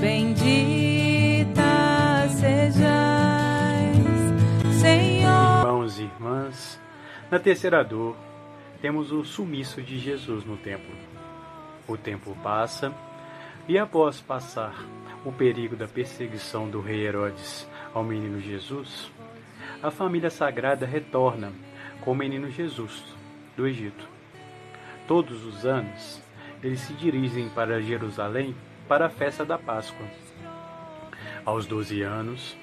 Bendita sejais, Senhor. Irmãos e irmãs, na terceira dor, temos o sumiço de Jesus no templo. O tempo passa, e após passar o perigo da perseguição do rei Herodes ao menino Jesus, a família sagrada retorna com o menino Jesus do Egito. Todos os anos, eles se dirigem para Jerusalém para a festa da Páscoa. Aos 12 anos,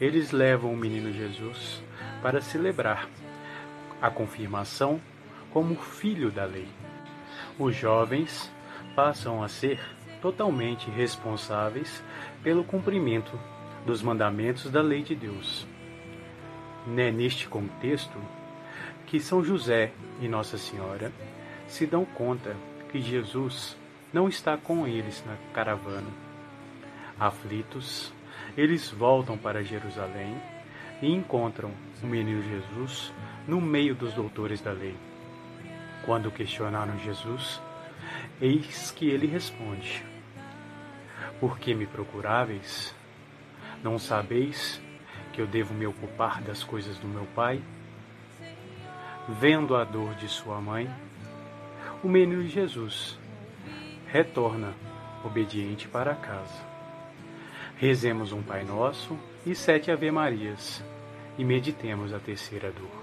eles levam o menino Jesus para celebrar a confirmação como filho da lei. Os jovens passam a ser totalmente responsáveis pelo cumprimento dos mandamentos da lei de Deus. É neste contexto que São José e Nossa Senhora se dão conta que Jesus não está com eles na caravana. Aflitos, eles voltam para Jerusalém e encontram o menino Jesus no meio dos doutores da lei. Quando questionaram Jesus, eis que ele responde: Por que me procuráveis? Não sabeis que eu devo me ocupar das coisas do meu Pai? Vendo a dor de sua mãe, o menino Jesus retorna obediente para casa. Rezemos um Pai Nosso e sete Ave-Marias e meditemos a terceira dor.